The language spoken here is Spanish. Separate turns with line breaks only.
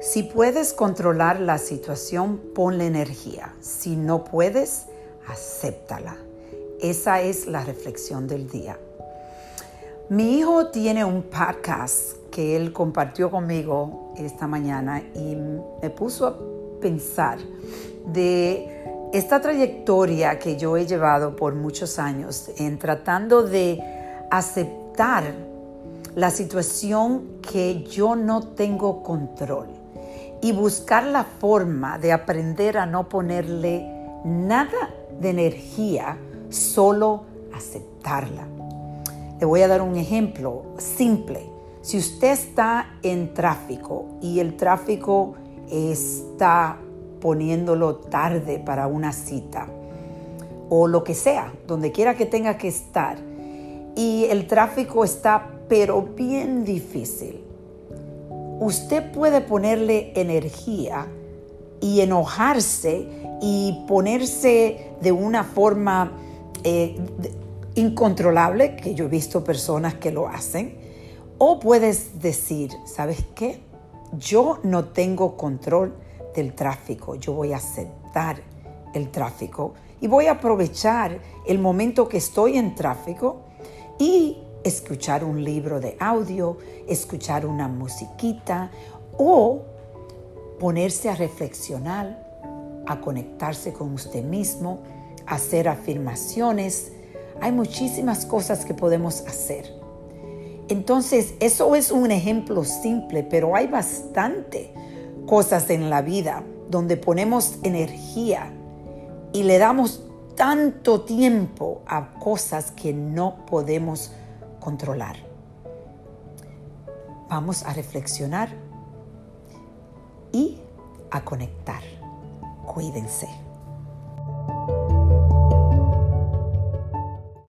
Si puedes controlar la situación, ponle energía. Si no puedes, acéptala. Esa es la reflexión del día. Mi hijo tiene un podcast que él compartió conmigo esta mañana y me puso a pensar de esta trayectoria que yo he llevado por muchos años en tratando de aceptar la situación que yo no tengo control y buscar la forma de aprender a no ponerle nada de energía, solo aceptarla. Le voy a dar un ejemplo simple. Si usted está en tráfico y el tráfico está poniéndolo tarde para una cita o lo que sea, donde quiera que tenga que estar, y el tráfico está pero bien difícil, usted puede ponerle energía y enojarse y ponerse de una forma eh, incontrolable, que yo he visto personas que lo hacen, o puedes decir, ¿sabes qué? Yo no tengo control del tráfico, yo voy a aceptar el tráfico y voy a aprovechar el momento que estoy en tráfico y escuchar un libro de audio, escuchar una musiquita o ponerse a reflexionar, a conectarse con usted mismo, hacer afirmaciones. Hay muchísimas cosas que podemos hacer. Entonces, eso es un ejemplo simple, pero hay bastante cosas en la vida donde ponemos energía y le damos tanto tiempo a cosas que no podemos Vamos a reflexionar y a conectar. Cuídense.